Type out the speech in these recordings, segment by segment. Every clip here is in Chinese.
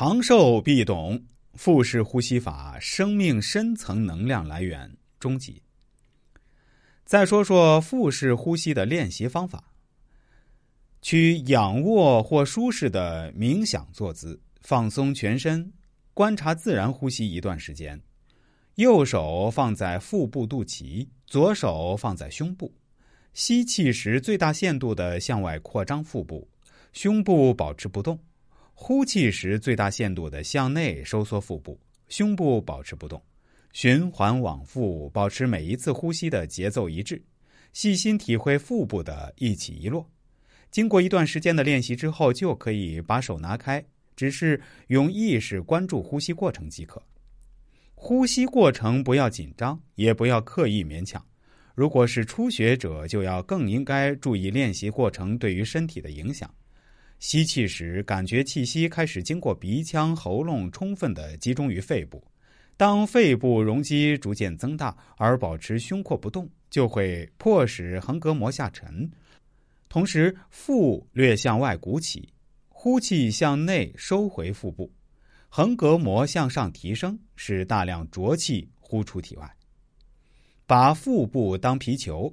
长寿必懂腹式呼吸法，生命深层能量来源。终极。再说说腹式呼吸的练习方法：取仰卧或舒适的冥想坐姿，放松全身，观察自然呼吸一段时间。右手放在腹部肚脐，左手放在胸部。吸气时，最大限度的向外扩张腹部，胸部保持不动。呼气时，最大限度的向内收缩腹部，胸部保持不动，循环往复，保持每一次呼吸的节奏一致，细心体会腹部的一起一落。经过一段时间的练习之后，就可以把手拿开，只是用意识关注呼吸过程即可。呼吸过程不要紧张，也不要刻意勉强。如果是初学者，就要更应该注意练习过程对于身体的影响。吸气时，感觉气息开始经过鼻腔、喉咙，充分的集中于肺部。当肺部容积逐渐增大，而保持胸廓不动，就会迫使横膈膜下沉，同时腹略向外鼓起，呼气向内收回腹部，横膈膜向上提升，使大量浊气呼出体外。把腹部当皮球。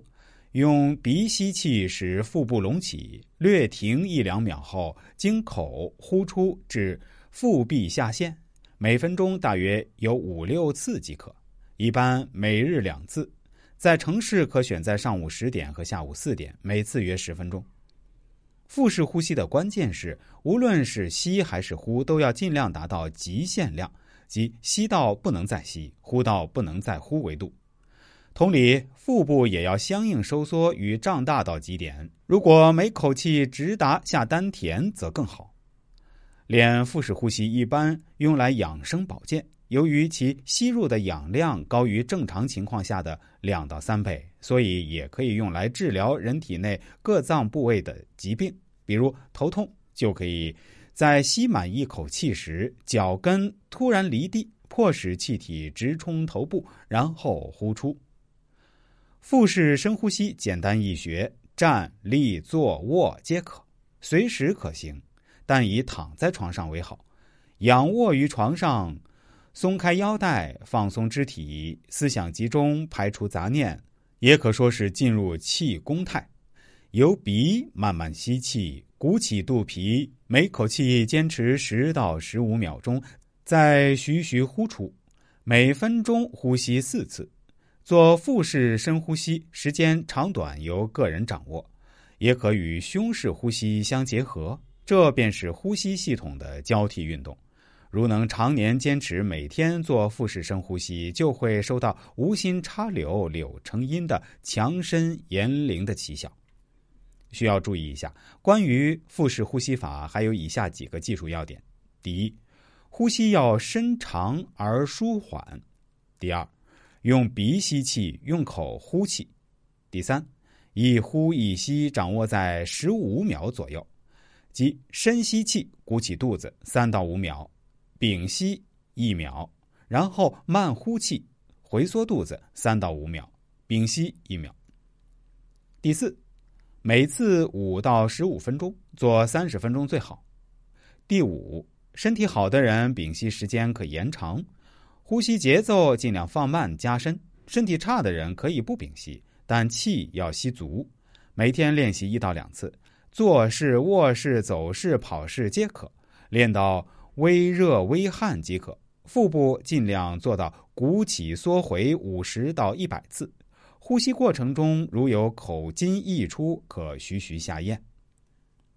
用鼻吸气使腹部隆起，略停一两秒后，经口呼出至腹壁下陷，每分钟大约有五六次即可。一般每日两次，在城市可选在上午十点和下午四点，每次约十分钟。腹式呼吸的关键是，无论是吸还是呼，都要尽量达到极限量，即吸到不能再吸，呼到不能再呼为度。同理，腹部也要相应收缩与胀大到极点。如果每口气直达下丹田，则更好。练腹式呼吸一般用来养生保健，由于其吸入的氧量高于正常情况下的两到三倍，所以也可以用来治疗人体内各脏部位的疾病，比如头痛，就可以在吸满一口气时，脚跟突然离地，迫使气体直冲头部，然后呼出。腹式深呼吸简单易学，站立坐卧皆可，随时可行，但以躺在床上为好。仰卧于床上，松开腰带，放松肢体，思想集中，排除杂念，也可说是进入气功态。由鼻慢慢吸气，鼓起肚皮，每口气坚持十到十五秒钟，再徐徐呼出，每分钟呼吸四次。做腹式深呼吸，时间长短由个人掌握，也可与胸式呼吸相结合，这便是呼吸系统的交替运动。如能常年坚持每天做腹式深呼吸，就会收到无心插柳柳成荫的强身延龄的奇效。需要注意一下，关于腹式呼吸法还有以下几个技术要点：第一，呼吸要深长而舒缓；第二。用鼻吸气，用口呼气。第三，一呼一吸掌握在十五秒左右，即深吸气，鼓起肚子三到五秒，屏息一秒，然后慢呼气，回缩肚子三到五秒，屏息一秒。第四，每次五到十五分钟，做三十分钟最好。第五，身体好的人屏息时间可延长。呼吸节奏尽量放慢加深，身体差的人可以不屏息，但气要吸足。每天练习一到两次，坐式、卧式、走式、跑式皆可，练到微热微汗即可。腹部尽量做到鼓起缩回五十到一百次。呼吸过程中如有口津溢出，可徐徐下咽。